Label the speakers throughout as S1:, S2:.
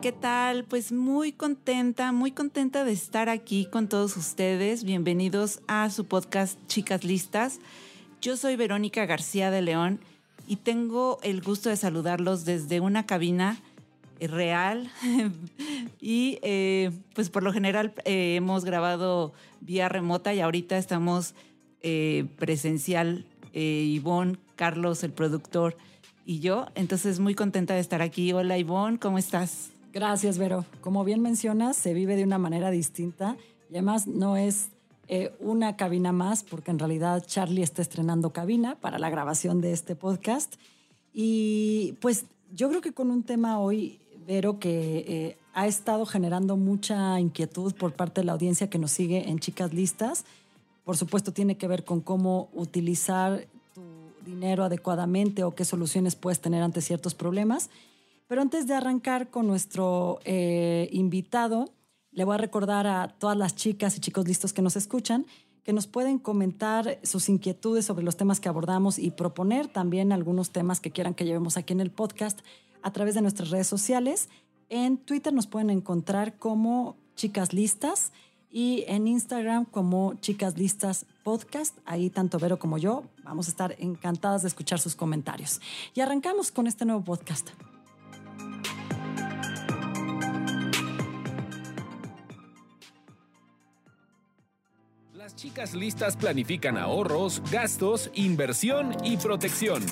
S1: ¿Qué tal? Pues muy contenta, muy contenta de estar aquí con todos ustedes. Bienvenidos a su podcast Chicas Listas. Yo soy Verónica García de León y tengo el gusto de saludarlos desde una cabina eh, real y eh, pues por lo general eh, hemos grabado vía remota y ahorita estamos presencial. Ivonne, Carlos, el productor y yo. Entonces, muy contenta de estar aquí. Hola, Ivonne, ¿cómo estás?
S2: Gracias, Vero. Como bien mencionas, se vive de una manera distinta y además no es eh, una cabina más, porque en realidad Charlie está estrenando cabina para la grabación de este podcast. Y pues yo creo que con un tema hoy, Vero, que eh, ha estado generando mucha inquietud por parte de la audiencia que nos sigue en Chicas Listas. Por supuesto, tiene que ver con cómo utilizar dinero adecuadamente o qué soluciones puedes tener ante ciertos problemas. Pero antes de arrancar con nuestro eh, invitado, le voy a recordar a todas las chicas y chicos listos que nos escuchan que nos pueden comentar sus inquietudes sobre los temas que abordamos y proponer también algunos temas que quieran que llevemos aquí en el podcast a través de nuestras redes sociales. En Twitter nos pueden encontrar como chicas listas y en Instagram como Chicas Listas Podcast. Ahí tanto Vero como yo vamos a estar encantadas de escuchar sus comentarios. Y arrancamos con este nuevo podcast.
S3: Las chicas listas planifican ahorros, gastos, inversión y protección.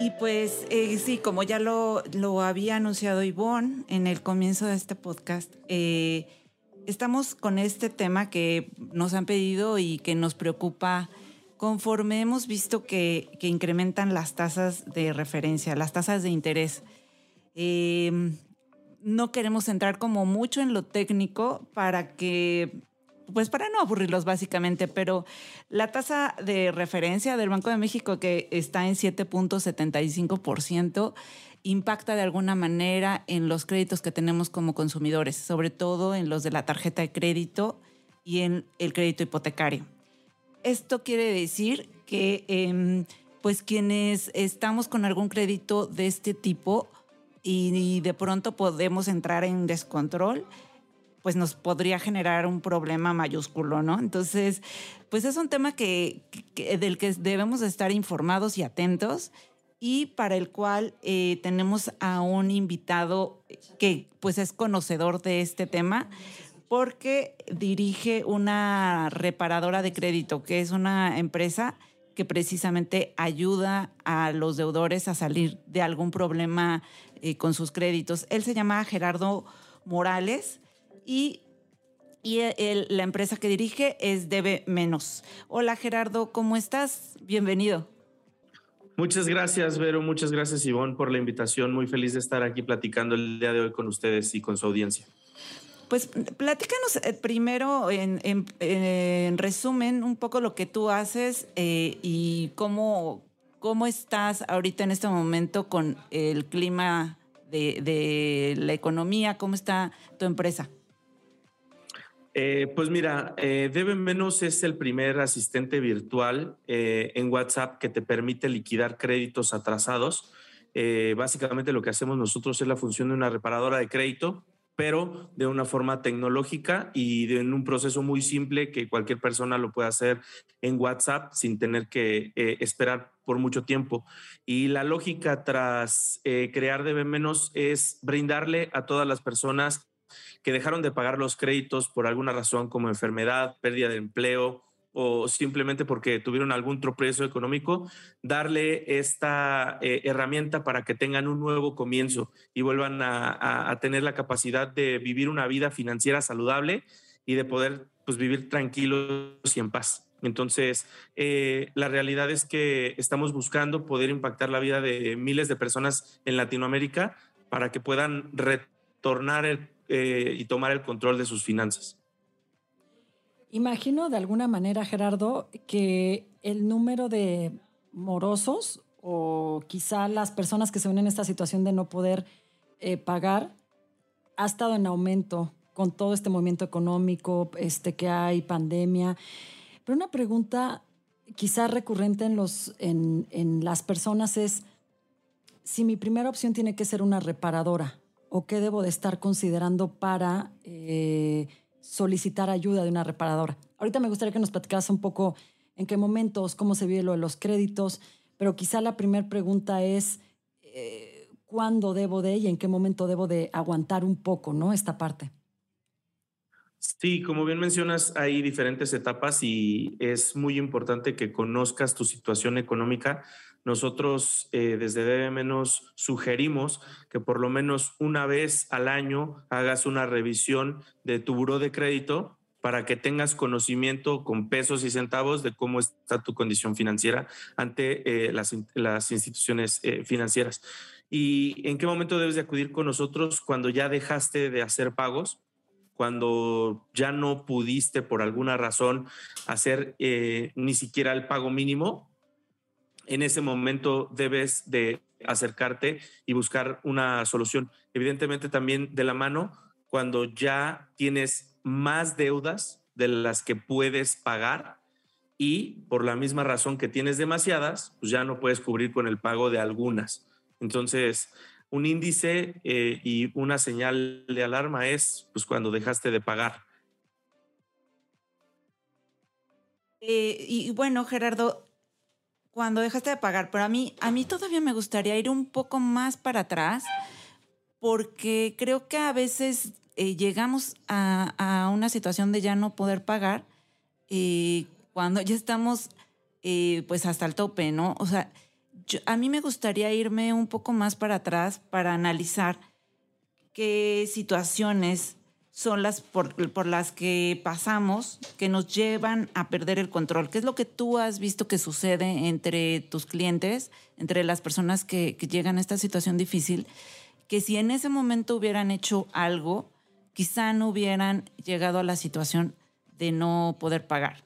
S1: Y pues eh, sí, como ya lo, lo, había anunciado Ivonne en el comienzo de este podcast, eh, estamos con este tema que nos han pedido y que nos preocupa conforme hemos visto que, incrementan las tasas de referencia, las tasas de interés. Eh, no queremos entrar como mucho en lo técnico para que pues para no aburrirlos básicamente, pero la tasa de referencia del Banco de México que está en 7.75% impacta de alguna manera en los créditos que tenemos como consumidores, sobre todo en los de la tarjeta de crédito y en el crédito hipotecario. Esto quiere decir que em, pues quienes estamos con algún crédito de este tipo y de pronto podemos entrar en descontrol, pues nos podría generar un problema mayúsculo, ¿no? Entonces, pues es un tema que, del que debemos estar informados y atentos y para el cual eh, tenemos a un invitado que pues es conocedor de este tema porque dirige una reparadora de crédito, que es una empresa que precisamente ayuda a los deudores a salir de algún problema eh, con sus créditos. Él se llama Gerardo Morales y, y la empresa que dirige es Debe Menos. Hola Gerardo, ¿cómo estás? Bienvenido.
S4: Muchas gracias, Vero. Muchas gracias, Ivonne, por la invitación. Muy feliz de estar aquí platicando el día de hoy con ustedes y con su audiencia.
S1: Pues platícanos eh, primero, en, en, resumen, un poco lo que tú haces eh, y cómo, cómo estás ahorita en este momento con el clima de la economía, cómo está tu empresa.
S4: Eh, pues mira, eh, Debe Menos es el primer asistente virtual eh, en WhatsApp que te permite liquidar créditos atrasados. básicamente lo que hacemos nosotros es la función de una reparadora de crédito, pero de una forma tecnológica y en un proceso muy simple que cualquier persona lo puede hacer en WhatsApp sin tener que esperar por mucho tiempo. Y la lógica tras crear Debe Menos es brindarle a todas las personas que dejaron de pagar los créditos por alguna razón como enfermedad, pérdida de empleo o simplemente porque tuvieron algún tropiezo económico, darle esta eh, herramienta para que tengan un nuevo comienzo y vuelvan a, tener la capacidad de vivir una vida financiera saludable y de poder pues vivir tranquilos y en paz. Entonces, eh, la realidad es que estamos buscando poder impactar la vida de miles de personas en Latinoamérica para que puedan retornar eh, y tomar el control de sus finanzas.
S2: Imagino de alguna manera, Gerardo, que el número de morosos o quizá las personas que se ven en esta situación de no poder eh, pagar ha estado en aumento con todo este movimiento económico este, que hay, pandemia. Pero una pregunta quizá recurrente en, los, en, en las personas es si mi primera opción tiene que ser una reparadora o qué debo de estar considerando para eh, solicitar ayuda de una reparadora. Ahorita me gustaría que nos platicaras un poco en qué momentos, cómo se vive lo de los créditos, pero quizá la primera pregunta es eh, cuándo debo de y en qué momento debo de aguantar un poco, ¿no? Esta parte.
S4: Sí, como bien mencionas, hay diferentes etapas y es muy importante que conozcas tu situación económica. Nosotros eh, desde Debe Menos sugerimos que por lo menos una vez al año hagas una revisión de tu buro de crédito para que tengas conocimiento con pesos y centavos de cómo está tu condición financiera ante eh, las, instituciones eh, financieras. ¿Y en qué momento debes de acudir con nosotros cuando ya dejaste de hacer pagos? cuando ya no pudiste por alguna razón hacer ni siquiera el pago mínimo, en ese momento debes de acercarte y buscar una solución. Evidentemente también de la mano cuando ya tienes más deudas de las que puedes pagar y por la misma razón que tienes demasiadas, pues ya no puedes cubrir con el pago de algunas. Entonces, un índice eh, y una señal de alarma es pues, cuando dejaste de pagar.
S1: Eh, y bueno, Gerardo, cuando dejaste de pagar, pero a mí, a mí todavía me gustaría ir un poco más para atrás, porque creo que a veces eh, llegamos a, una situación de ya no poder pagar cuando ya estamos pues hasta el tope, ¿no? O sea, a mí me gustaría irme un poco más para atrás para analizar qué situaciones son las por, las que pasamos que nos llevan a perder el control. ¿Qué es lo que tú has visto que sucede entre tus clientes, entre las personas que, que llegan a esta situación difícil? Que si en ese momento hubieran hecho algo, quizá no hubieran llegado a la situación de no poder pagar.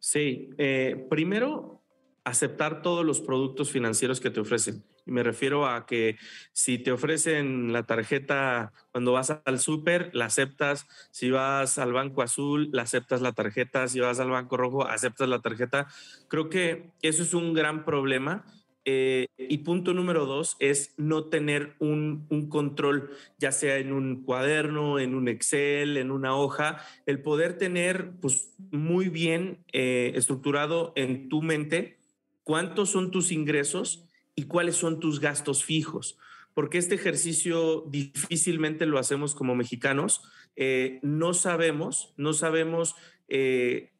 S4: Sí, eh, primero aceptar todos los productos financieros que te ofrecen. Y me refiero a que si te ofrecen la tarjeta cuando vas al súper, la aceptas. Si vas al banco azul, la aceptas la tarjeta. Si vas al banco rojo, aceptas la tarjeta. Creo que eso es un gran problema. Eh, y punto número dos es no tener un, control, ya sea en un cuaderno, en un Excel, en una hoja, el poder tener pues, muy bien eh, estructurado en tu mente cuántos son tus ingresos y cuáles son tus gastos fijos. Porque este ejercicio difícilmente lo hacemos como mexicanos. Eh, no sabemos, no sabemos eh,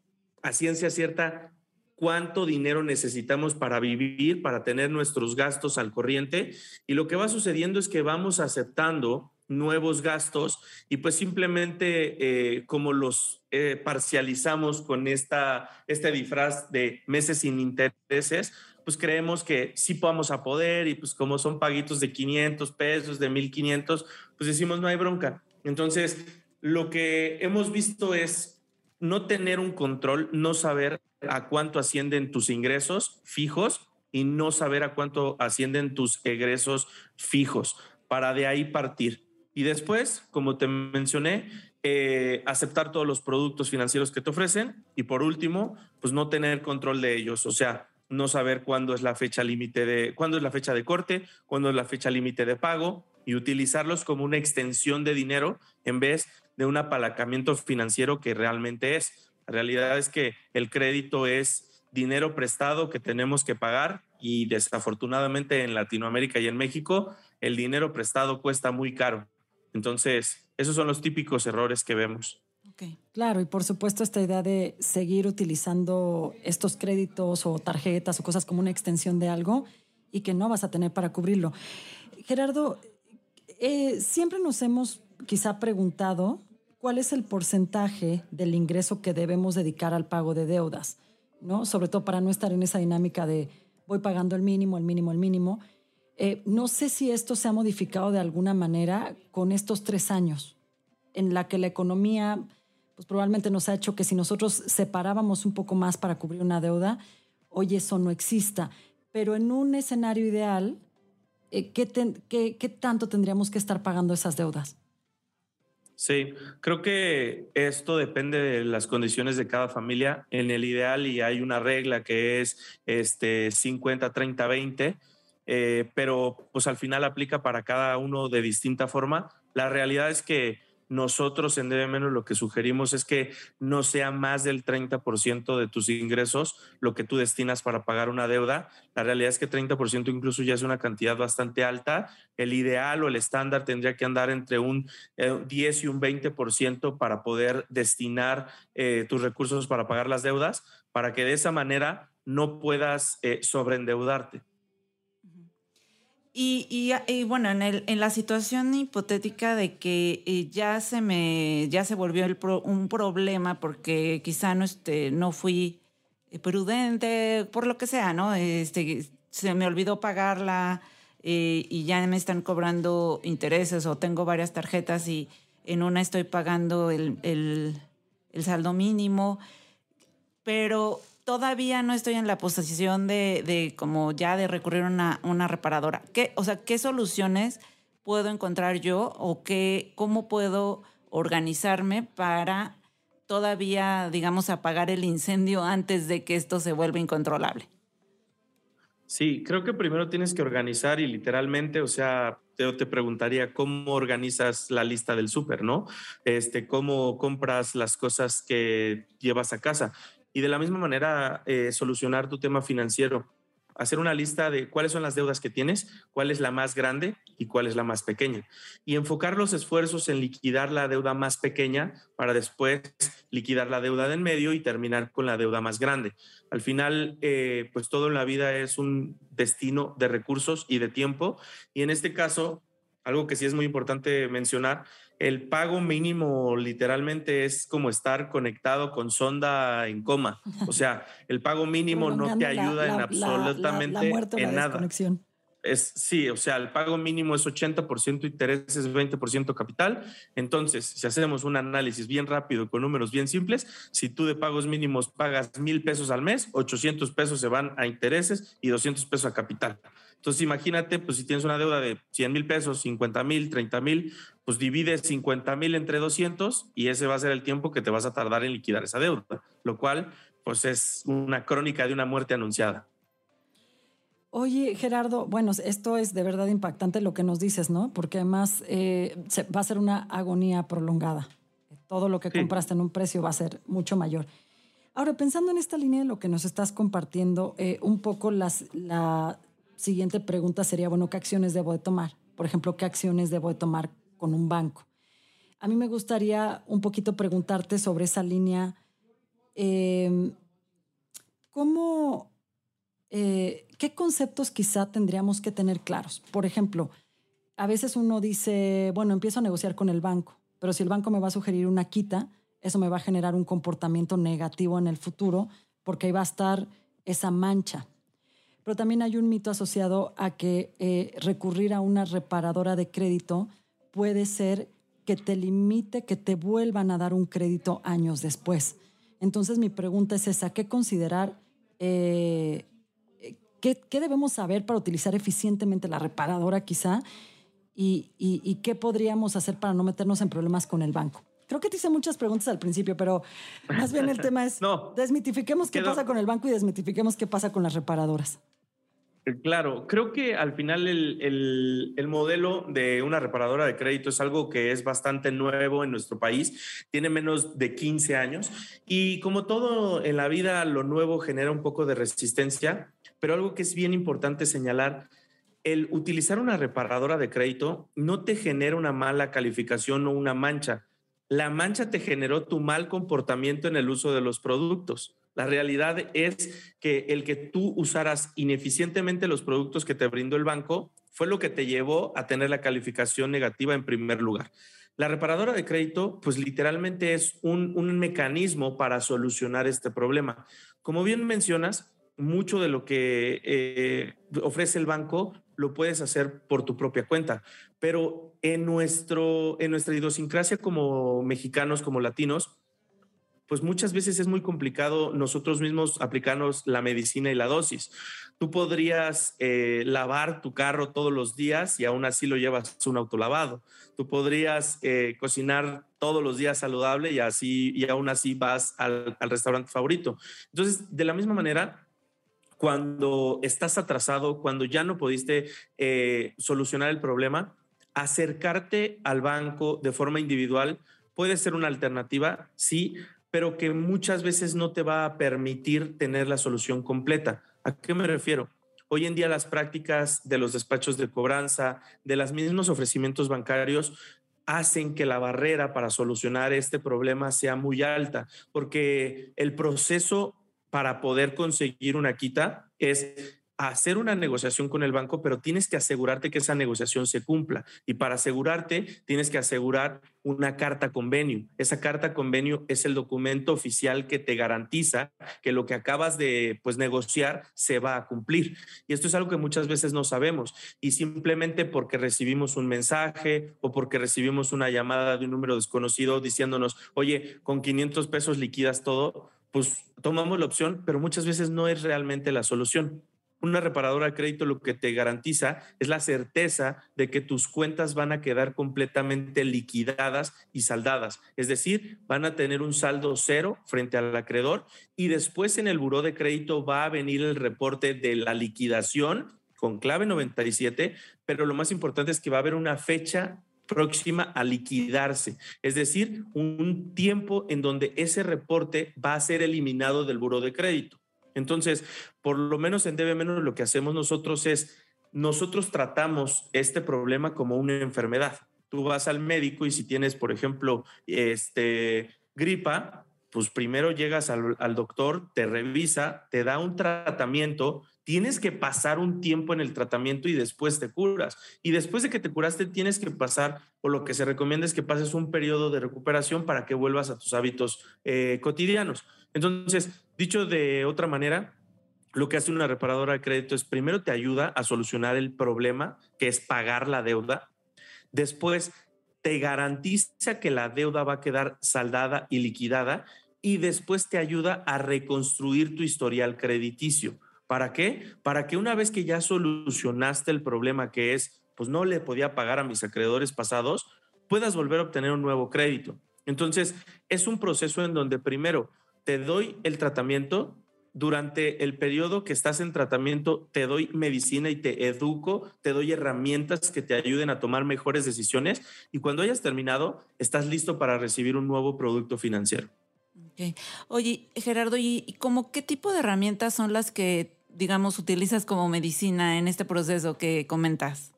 S4: a ciencia cierta cuánto dinero necesitamos para vivir, para tener nuestros gastos al corriente. Y lo que va sucediendo es que vamos aceptando nuevos gastos y pues simplemente eh, como los eh, parcializamos con esta, este disfraz de meses sin intereses, pues creemos que sí vamos a poder y pues como son paguitos de 500 pesos, de 1500, pues decimos no hay bronca. Entonces, lo que hemos visto es no tener un control, no saber a cuánto ascienden tus ingresos fijos y no saber a cuánto ascienden tus egresos fijos para de ahí partir. Y después, como te mencioné, eh, aceptar todos los productos financieros que te ofrecen. Y por último, pues no tener control de ellos. O sea, no saber cuándo es la fecha límite de, cuándo es la fecha de corte, cuándo es la fecha límite de pago y utilizarlos como una extensión de dinero en vez de un apalancamiento financiero que realmente es. La realidad es que el crédito es dinero prestado que tenemos que pagar y desafortunadamente en Latinoamérica y en México el dinero prestado cuesta muy caro. Entonces, esos son los típicos errores que vemos.
S2: Claro, y por supuesto esta idea de seguir utilizando estos créditos o tarjetas o cosas como una extensión de algo y que no vas a tener para cubrirlo. Gerardo, eh, siempre nos hemos quizá preguntado cuál es el porcentaje del ingreso que debemos dedicar al pago de deudas, ¿no? Sobre todo para no estar en esa dinámica de voy pagando el mínimo, el mínimo, el mínimo. Eh, no sé si esto se ha modificado de alguna manera con estos tres años, en la que la economía pues probablemente nos ha hecho que si nosotros separábamos un poco más para cubrir una deuda, hoy eso no exista. Pero en un escenario ideal, eh, ¿qué, ¿qué, tanto tendríamos que estar pagando esas deudas?
S4: Sí, creo que esto depende de las condiciones de cada familia. En el ideal, y hay una regla que es este 50, 30, 20, pero pues al final aplica para cada uno de distinta forma. La realidad es que nosotros en Debe Menos lo que sugerimos es que no sea más del 30% de tus ingresos lo que tú destinas para pagar una deuda. La realidad es que 30% incluso ya es una cantidad bastante alta. El ideal o el estándar tendría que andar entre un 10 eh, y un 20% para poder destinar eh, tus recursos para pagar las deudas, para que de esa manera no puedas eh, sobreendeudarte.
S1: Y, y, bueno, en, el, en, la situación hipotética de que eh, ya se me ya se volvió el un problema porque quizá no, este, no fui eh, prudente, por lo que sea, ¿no? Este, se me olvidó pagarla eh, y ya me están cobrando intereses o tengo varias tarjetas y en una estoy pagando el, el, el saldo mínimo, pero todavía no estoy en la posición de, como ya de recurrir a una, reparadora. ¿Qué, o sea, ¿qué soluciones puedo encontrar yo o qué, cómo puedo organizarme para todavía, digamos, apagar el incendio antes de que esto se vuelva incontrolable?
S4: Sí, creo que primero tienes que organizar y literalmente, o sea, te, te preguntaría cómo organizas la lista del súper, ¿no? Este, cómo compras las cosas que llevas a casa y de la misma manera eh, solucionar tu tema financiero. Hacer una lista de cuáles son las deudas que tienes, cuál es la más grande y cuál es la más pequeña. Y enfocar los esfuerzos en liquidar la deuda más pequeña para después liquidar la deuda del medio y terminar con la deuda más grande. Al final, eh, pues todo en la vida es un destino de recursos y de tiempo. Y en este caso, algo que sí es muy importante mencionar el pago mínimo literalmente es como estar conectado con sonda en coma. O sea, el pago mínimo no te ayuda en absolutamente en nada. Es, sí, o sea, el pago mínimo es 80% intereses, 20% capital. Entonces, si hacemos un análisis bien rápido con números bien simples, si tú de pagos mínimos pagas mil pesos al mes, 800 pesos se van a intereses y 200 pesos a capital. Entonces, imagínate, pues si tienes una deuda de 100 mil pesos, 50 mil, 30 mil, pues divide 50 mil entre 200 y ese va a ser el tiempo que te vas a tardar en liquidar esa deuda, lo cual, pues es una crónica de una muerte anunciada.
S2: Oye, Gerardo, bueno, esto es de verdad impactante lo que nos dices, ¿no? Porque además eh, va a ser una agonía prolongada. Todo lo que compraste en un precio va a ser mucho mayor. Ahora, pensando en esta línea de lo que nos estás compartiendo, eh, un poco las, la, siguiente pregunta sería, bueno, ¿qué acciones debo de tomar? Por ejemplo, ¿qué acciones debo de tomar con un banco? A mí me gustaría un poquito preguntarte sobre esa línea. Em, ¿Cómo, eh, qué conceptos quizá tendríamos que tener claros? Por ejemplo, a veces uno dice, bueno, empiezo a negociar con el banco, pero si el banco me va a sugerir una quita, eso me va a generar un comportamiento negativo en el futuro porque ahí va a estar esa mancha pero también hay un mito asociado a que eh, recurrir a una reparadora de crédito puede ser que te limite, que te vuelvan a dar un crédito años después. Entonces mi pregunta es esa, ¿qué considerar? Eh, ¿qué, debemos saber para utilizar eficientemente la reparadora quizá? Y, y, qué podríamos hacer para no meternos en problemas con el banco? Creo que te hice muchas preguntas al principio, pero más bien el tema es, no, desmitifiquemos qué pasa con el banco y desmitifiquemos qué pasa con las reparadoras.
S4: Claro, creo que al final el, modelo de una reparadora de crédito es algo que es bastante nuevo en nuestro país, tiene menos de 15 años y como todo en la vida, lo nuevo genera un poco de resistencia, pero algo que es bien importante señalar, el utilizar una reparadora de crédito no te genera una mala calificación o una mancha. La mancha te generó tu mal comportamiento en el uso de los productos. La realidad es que el que tú usaras ineficientemente los productos que te brindó el banco fue lo que te llevó a tener la calificación negativa en primer lugar. La reparadora de crédito, pues literalmente es un, un mecanismo para solucionar este problema. Como bien mencionas, mucho de lo que eh, ofrece el banco lo puedes hacer por tu propia cuenta, pero en, nuestro, en nuestra idiosincrasia como mexicanos, como latinos, pues muchas veces es muy complicado nosotros mismos aplicarnos la medicina y la dosis. Tú podrías eh, lavar tu carro todos los días y aún así lo llevas un autolavado. Tú podrías eh, cocinar todos los días saludable y así y aún así vas al, restaurante favorito. Entonces, de la misma manera, cuando estás atrasado, cuando ya no pudiste eh, solucionar el problema, acercarte al banco de forma individual puede ser una alternativa, sí, pero que muchas veces no te va a permitir tener la solución completa. ¿A qué me refiero? Hoy en día las prácticas de los despachos de cobranza, de los mismos ofrecimientos bancarios, hacen que la barrera para solucionar este problema sea muy alta, porque el proceso para poder conseguir una quita es hacer una negociación con el banco, pero tienes que asegurarte que esa negociación se cumpla. Y para asegurarte, tienes que asegurar una carta convenio. Esa carta convenio es el documento oficial que te garantiza que lo que acabas de pues, negociar se va a cumplir. Y esto es algo que muchas veces no sabemos. Y simplemente porque recibimos un mensaje o porque recibimos una llamada de un número desconocido diciéndonos, oye, con 500 pesos liquidas todo, pues tomamos la opción, pero muchas veces no es realmente la solución una reparadora de crédito lo que te garantiza es la certeza de que tus cuentas van a quedar completamente liquidadas y saldadas. Es decir, van a tener un saldo cero frente al acreedor y después en el buró de crédito va a venir el reporte de la liquidación con clave 97, pero lo más importante es que va a haber una fecha próxima a liquidarse, es decir, un tiempo en donde ese reporte va a ser eliminado del buró de crédito. Entonces, por lo menos en Debe Menos lo que hacemos nosotros es, nosotros tratamos este problema como una enfermedad. Tú vas al médico y si tienes, por ejemplo, este, gripa, pues primero llegas al doctor, te revisa, te da un tratamiento, tienes que pasar un tiempo en el tratamiento y después te curas. Y después de que te curaste, tienes que pasar, o lo que se recomienda es que pases un periodo de recuperación para que vuelvas a tus hábitos eh, cotidianos. Entonces, dicho de otra manera, lo que hace una reparadora de crédito es primero te ayuda a solucionar el problema, que es pagar la deuda. Después te garantiza que la deuda va a quedar saldada y liquidada. Y después te ayuda a reconstruir tu historial crediticio ¿Para qué? Para que una vez que ya solucionaste el problema que es, pues no le podía pagar a mis acreedores pasados, puedas volver a obtener un nuevo crédito. Entonces, es un proceso en donde primero te doy el tratamiento, durante el periodo que estás en tratamiento te doy medicina y te educo, te doy herramientas que te ayuden a tomar mejores decisiones y cuando hayas terminado, estás listo para recibir un nuevo producto financiero.
S1: Oye, Gerardo, ¿y cómo qué tipo de herramientas son las que digamos, utilizas como medicina en este proceso que comentas?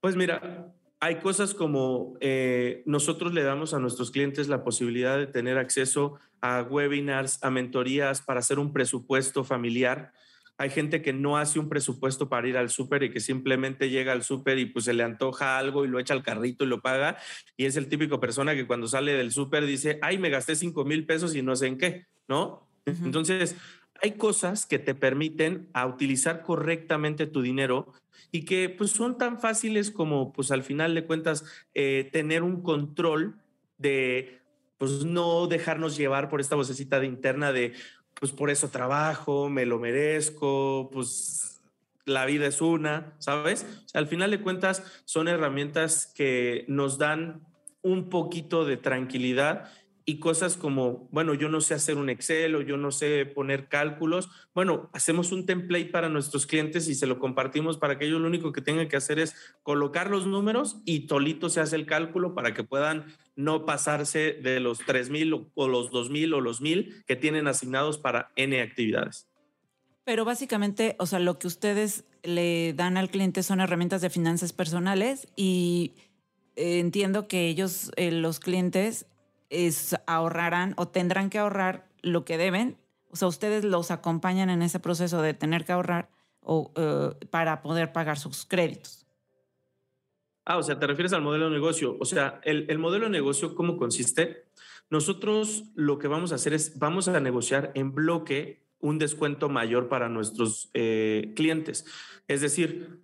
S4: Pues mira, hay cosas como eh, nosotros le damos a nuestros clientes la posibilidad de tener acceso a webinars, a mentorías para hacer un presupuesto familiar. Hay gente que no hace un presupuesto para ir al súper y que simplemente llega al súper y pues se le antoja algo y lo echa al carrito y lo paga. Y es el típico persona que cuando sale del súper dice, ay, me gasté 5 mil pesos y no sé en qué, ¿no? Entonces, hay cosas que te permiten a utilizar correctamente tu dinero y que pues son tan fáciles como pues al final de cuentas eh, tener un control de pues no dejarnos llevar por esta vocecita de interna de pues por eso trabajo, me lo merezco, pues la vida es una, ¿sabes? al final de cuentas son herramientas que nos dan un poquito de tranquilidad y cosas como, bueno, yo no sé hacer un Excel o yo no sé poner cálculos. Bueno, hacemos un template para nuestros clientes y se lo compartimos para que ellos lo único que tengan que hacer es colocar los números y tolito se hace el cálculo para que puedan no pasarse de los 3.000 o los 2.000 o los 1.000 que tienen asignados para N actividades.
S1: Pero básicamente, o sea, lo que ustedes le dan al cliente son herramientas de finanzas personales y eh, entiendo que ellos, eh, los clientes, es, ahorrarán o tendrán que ahorrar lo que deben. O sea, ustedes los acompañan en ese proceso de tener que ahorrar o, eh, para poder pagar sus créditos.
S4: Ah, o sea, te refieres al modelo de negocio. O sea, el, el modelo de negocio, ¿cómo consiste? Nosotros lo que vamos a hacer es, vamos a negociar en bloque un descuento mayor para nuestros eh, clientes. Es decir,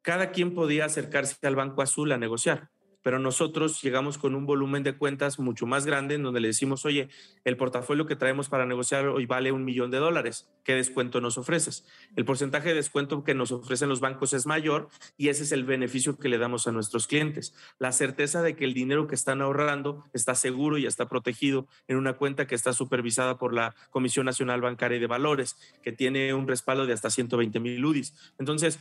S4: cada quien podía acercarse al Banco Azul a negociar pero nosotros llegamos con un volumen de cuentas mucho más grande en donde le decimos, oye, el portafolio que traemos para negociar hoy vale un millón de dólares, ¿qué descuento nos ofreces? El porcentaje de descuento que nos ofrecen los bancos es mayor y ese es el beneficio que le damos a nuestros clientes. La certeza de que el dinero que están ahorrando está seguro y está protegido en una cuenta que está supervisada por la Comisión Nacional Bancaria y de Valores, que tiene un respaldo de hasta 120 mil UDIs. Entonces,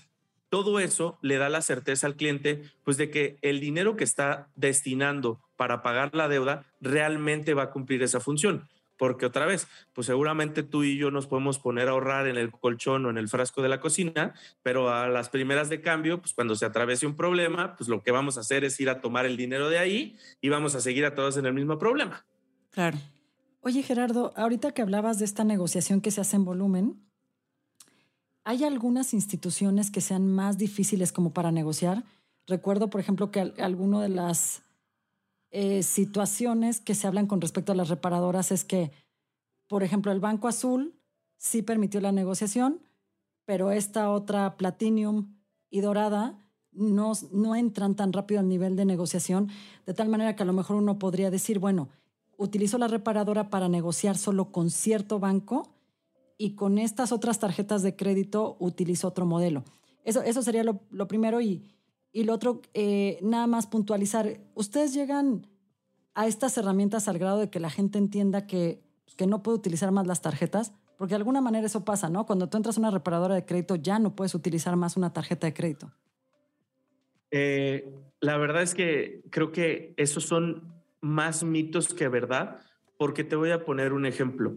S4: todo eso le da la certeza al cliente, pues de que el dinero que está destinando para pagar la deuda realmente va a cumplir esa función. Porque otra vez, pues seguramente tú y yo nos podemos poner a ahorrar en el colchón o en el frasco de la cocina, pero a las primeras de cambio, pues cuando se atravese un problema, pues lo que vamos a hacer es ir a tomar el dinero de ahí y vamos a seguir a todos en el mismo problema.
S2: Claro. Oye, Gerardo, ahorita que hablabas de esta negociación que se hace en volumen, ¿Hay algunas instituciones que sean más difíciles como para negociar? Recuerdo, por ejemplo, que alguna de las eh, situaciones que se hablan con respecto a las reparadoras es que, por ejemplo, el Banco Azul sí permitió la negociación, pero esta otra Platinum y Dorada no, no entran tan rápido al nivel de negociación, de tal manera que a lo mejor uno podría decir, bueno, utilizo la reparadora para negociar solo con cierto banco y con estas otras tarjetas de crédito utilizo otro modelo. Eso, eso sería lo, primero y, y, lo otro, eh, nada más puntualizar. ¿Ustedes llegan a estas herramientas al grado de que la gente entienda que, que no puede utilizar más las tarjetas? Porque de alguna manera eso pasa, ¿no? Cuando tú entras a una reparadora de crédito ya no puedes utilizar más una tarjeta de crédito.
S4: Eh, la verdad es que creo que esos son más mitos que verdad, porque te voy a poner un ejemplo.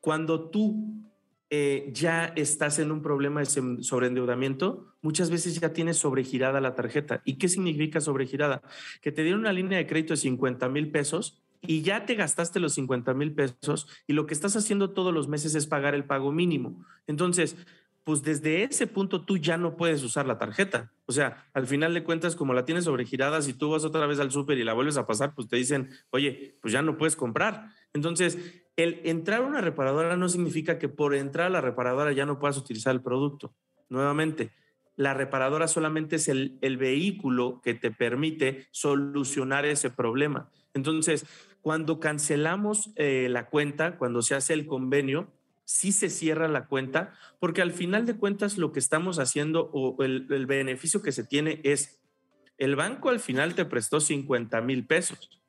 S4: Cuando tú eh, ya estás en un problema de sobreendeudamiento, muchas veces ya tienes sobregirada la tarjeta. ¿Y qué significa sobregirada? Que te dieron una línea de crédito de 50 mil pesos y ya te gastaste los 50 mil pesos y lo que estás haciendo todos los meses es pagar el pago mínimo. Entonces, pues desde ese punto tú ya no puedes usar la tarjeta. O sea, al final de cuentas, como la tienes sobregirada, si tú vas otra vez al súper y la vuelves a pasar, pues te dicen, oye, pues ya no puedes comprar. Entonces, el entrar a una reparadora no significa que por entrar a la reparadora ya no puedas utilizar el producto. Nuevamente, la reparadora solamente es el, vehículo que te permite solucionar ese problema. Entonces, cuando cancelamos eh, la cuenta, cuando se hace el convenio, sí se cierra la cuenta, porque al final de cuentas lo que estamos haciendo o el, el beneficio que se tiene es, el banco al final te prestó 50 mil pesos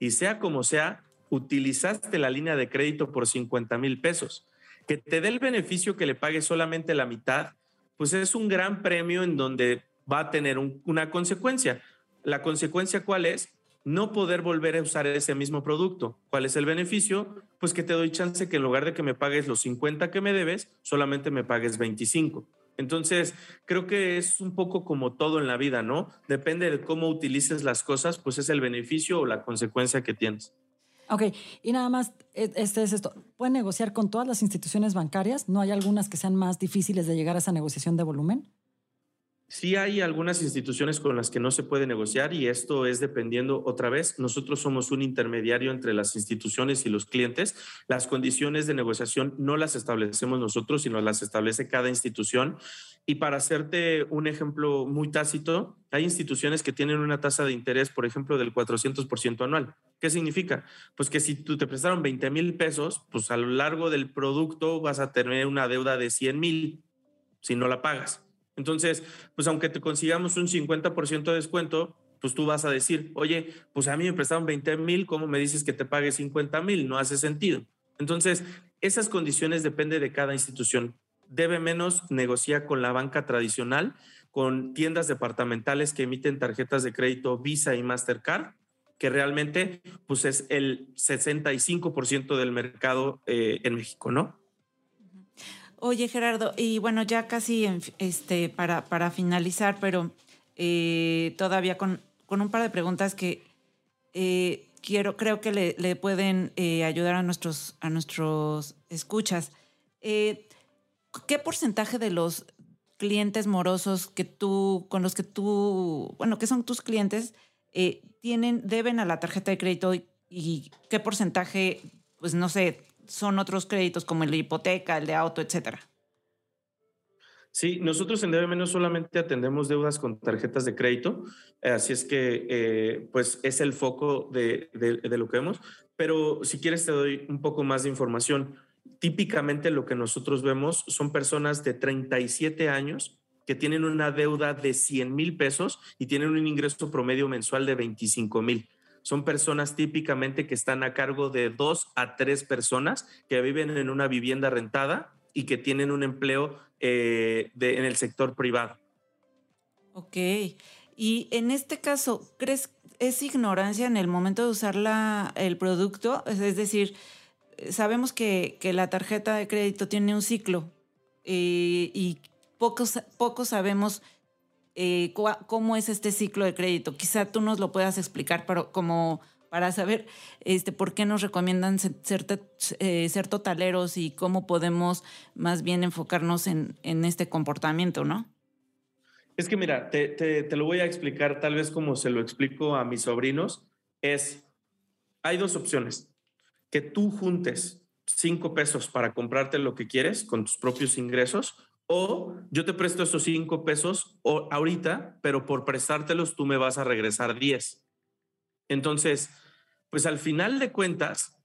S4: y sea como sea, utilizaste la línea de crédito por 50 mil pesos. Que te dé el beneficio que le pague solamente la mitad, pues es un gran premio en donde va a tener una consecuencia. ¿La consecuencia cuál es? No poder volver a usar ese mismo producto. ¿Cuál es el beneficio? Pues que te doy chance que en lugar de que me pagues los 50 que me debes, solamente me pagues 25. Entonces, creo que es un poco como todo en la vida, ¿no? Depende de cómo utilices las cosas, pues es el beneficio o la consecuencia que tienes.
S2: Ok, y nada más, e, este es esto. ¿Pueden negociar con todas las instituciones bancarias? ¿No hay algunas que sean más difíciles de llegar a esa negociación de volumen?
S4: Sí hay algunas instituciones con las que no se puede negociar y esto es dependiendo otra vez. Nosotros somos un intermediario entre las instituciones y los clientes. Las condiciones de negociación no las establecemos nosotros, sino las establece cada institución. Y para hacerte un ejemplo muy tácito, hay instituciones que tienen una tasa de interés, por ejemplo, del 400% anual. ¿Qué significa? Pues que si tú te prestaron 20 mil pesos, pues a lo largo del producto vas a tener una deuda de 100 mil si no la pagas. Entonces, pues aunque te consigamos un 50% de descuento, pues tú vas a decir, oye, pues a mí me prestaron 20 mil, ¿cómo me dices que te pague 50 mil? No hace sentido. Entonces, esas condiciones dependen de cada institución. Debe menos negociar con la banca tradicional, con tiendas departamentales que emiten tarjetas de crédito Visa y Mastercard, que realmente pues es el 65% del mercado eh, en México, ¿no?
S1: Oye, Gerardo, y bueno, ya casi este, para, para finalizar, pero eh, todavía con, con, un par de preguntas que eh, quiero, creo que le, pueden eh, ayudar a nuestros, a nuestros escuchas. ¿Qué porcentaje de los clientes morosos que tú, con los que tú, bueno, que son tus clientes, tienen, deben a la tarjeta de crédito y, qué porcentaje, pues no sé, son otros créditos como el hipoteca, el de auto, etcétera.
S4: Sí, nosotros en DBM no solamente atendemos deudas con tarjetas de crédito, así es que eh, pues es el foco de, de, lo que vemos, pero si quieres te doy un poco más de información. Típicamente lo que nosotros vemos son personas de 37 años que tienen una deuda de 100 mil pesos y tienen un ingreso promedio mensual de 25 mil. Son personas típicamente que están a cargo de dos a tres personas que viven en una vivienda rentada y que tienen un empleo eh, en el sector privado.
S1: Ok. Y en este caso, ¿crees es ignorancia en el momento de usar la, el producto? Es decir, sabemos que, la tarjeta de crédito tiene un ciclo eh, y pocos, pocos sabemos eh, cómo es este ciclo de crédito. Quizá tú nos lo puedas explicar pero como para saber este, por qué nos recomiendan ser, eh, ser totaleros y cómo podemos más bien enfocarnos en, este comportamiento, ¿no?
S4: Es que mira, te, te, lo voy a explicar tal vez como se lo explico a mis sobrinos. Es, hay dos opciones. Que tú juntes cinco pesos para comprarte lo que quieres con tus propios ingresos o yo te presto esos cinco pesos ahorita, pero por prestártelos tú me vas a regresar diez. Entonces, pues al final de cuentas,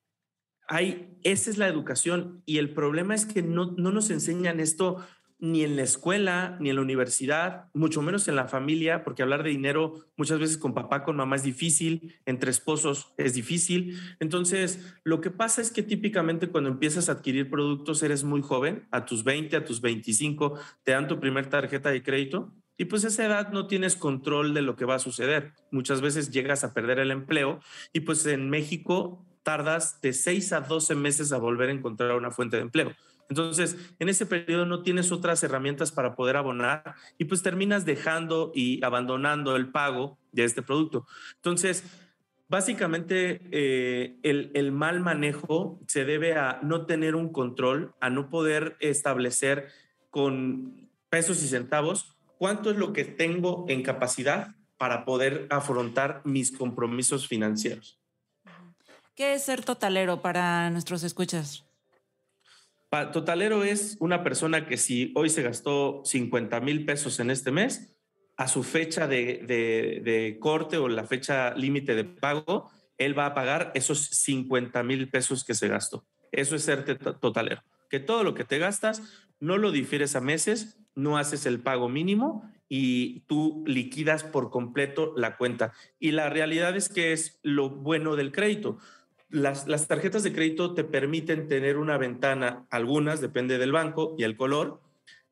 S4: hay, esa es la educación y el problema es que no, no nos enseñan esto ni en la escuela, ni en la universidad, mucho menos en la familia, porque hablar de dinero muchas veces con papá, con mamá es difícil, entre esposos es difícil. Entonces, lo que pasa es que típicamente cuando empiezas a adquirir productos eres muy joven, a tus 20, a tus 25, te dan tu primer tarjeta de crédito y pues esa edad no tienes control de lo que va a suceder. Muchas veces llegas a perder el empleo y pues en México tardas de 6 a 12 meses a volver a encontrar una fuente de empleo. Entonces, en ese periodo no tienes otras herramientas para poder abonar y pues terminas dejando y abandonando el pago de este producto. Entonces, básicamente eh, el, el, mal manejo se debe a no tener un control, a no poder establecer con pesos y centavos cuánto es lo que tengo en capacidad para poder afrontar mis compromisos financieros.
S1: ¿Qué es ser totalero para nuestros escuchas?
S4: Totalero es una persona que si hoy se gastó 50 mil pesos en este mes, a su fecha de, corte o la fecha límite de pago, él va a pagar esos 50 mil pesos que se gastó. Eso es ser totalero. Que todo lo que te gastas no lo difieres a meses, no haces el pago mínimo y tú liquidas por completo la cuenta. Y la realidad es que es lo bueno del crédito. Las, las, tarjetas de crédito te permiten tener una ventana, algunas, depende del banco y el color,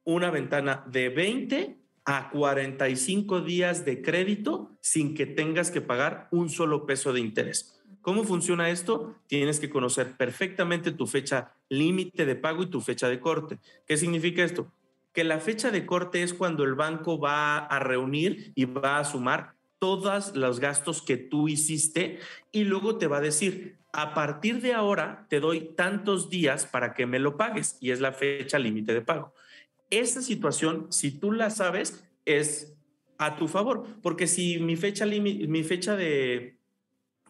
S4: una ventana de 20 a 45 días de crédito sin que tengas que pagar un solo peso de interés. ¿Cómo funciona esto? Tienes que conocer perfectamente tu fecha límite de pago y tu fecha de corte. ¿Qué significa esto? Que la fecha de corte es cuando el banco va a reunir y va a sumar todos los gastos que tú hiciste y luego te va a decir, a partir de ahora te doy tantos días para que me lo pagues y es la fecha límite de pago. Esa situación, si tú la sabes, es a tu favor, porque si mi fecha, mi fecha de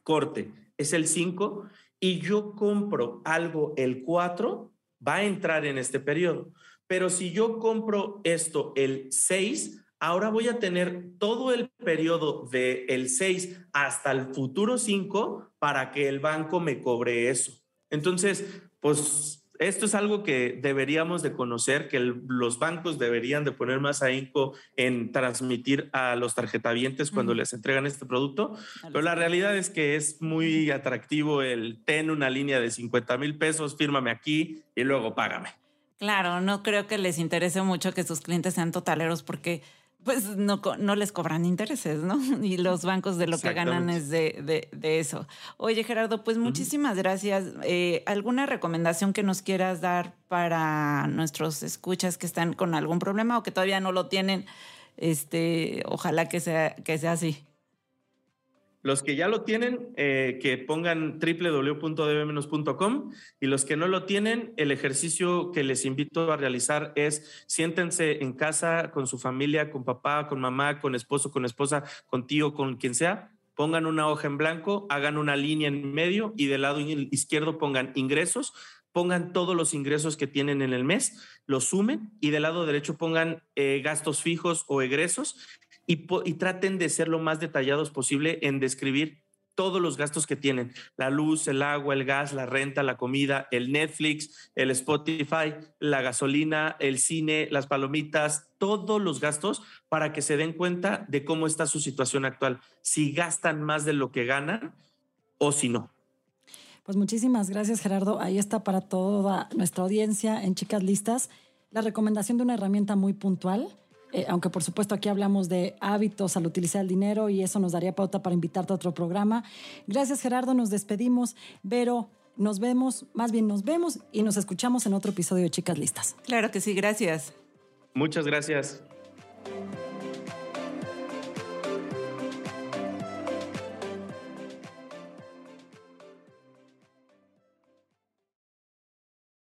S4: corte es el 5 y yo compro algo el 4, va a entrar en este periodo. Pero si yo compro esto el 6, ahora voy a tener todo el periodo del el 6 hasta el futuro 5 para que el banco me cobre eso. Entonces, pues esto es algo que deberíamos de conocer, que los bancos deberían de poner más ahínco en transmitir a los tarjetavientes cuando les entregan este producto, pero la realidad es que es muy atractivo el ten una línea de 50 mil pesos, fírmame aquí y luego págame.
S1: Claro, no creo que les interese mucho que sus clientes sean totaleros porque pues no, no les cobran intereses, ¿no? Y los bancos de lo que ganan es de, eso. Oye, Gerardo, pues muchísimas gracias. Eh, ¿Alguna recomendación que nos quieras dar para nuestros escuchas que están con algún problema o que todavía no lo tienen? Este, ojalá que sea, que sea así.
S4: Los que ya lo tienen, eh, que pongan www.dbmenos.com y los que no lo tienen, el ejercicio que les invito a realizar es siéntense en casa con su familia, con papá, con mamá, con esposo, con esposa, con tío, con quien sea. Pongan una hoja en blanco, hagan una línea en medio y del lado izquierdo pongan ingresos, pongan todos los ingresos que tienen en el mes, los sumen y del lado derecho pongan eh, gastos fijos o egresos y, traten de ser lo más detallados posible en describir todos los gastos que tienen, la luz, el agua, el gas, la renta, la comida, el Netflix, el Spotify, la gasolina, el cine, las palomitas, todos los gastos para que se den cuenta de cómo está su situación actual, si gastan más de lo que ganan o si no.
S2: Pues muchísimas gracias, Gerardo. Ahí está para toda nuestra audiencia en Chicas Listas la recomendación de una herramienta muy puntual. Eh, aunque por supuesto aquí hablamos de hábitos al utilizar el dinero y eso nos daría pauta para invitarte a otro programa. Gracias Gerardo, nos despedimos. Vero, nos vemos, más bien nos vemos y nos escuchamos en otro episodio de Chicas Listas.
S1: Claro que sí, gracias.
S4: Muchas gracias.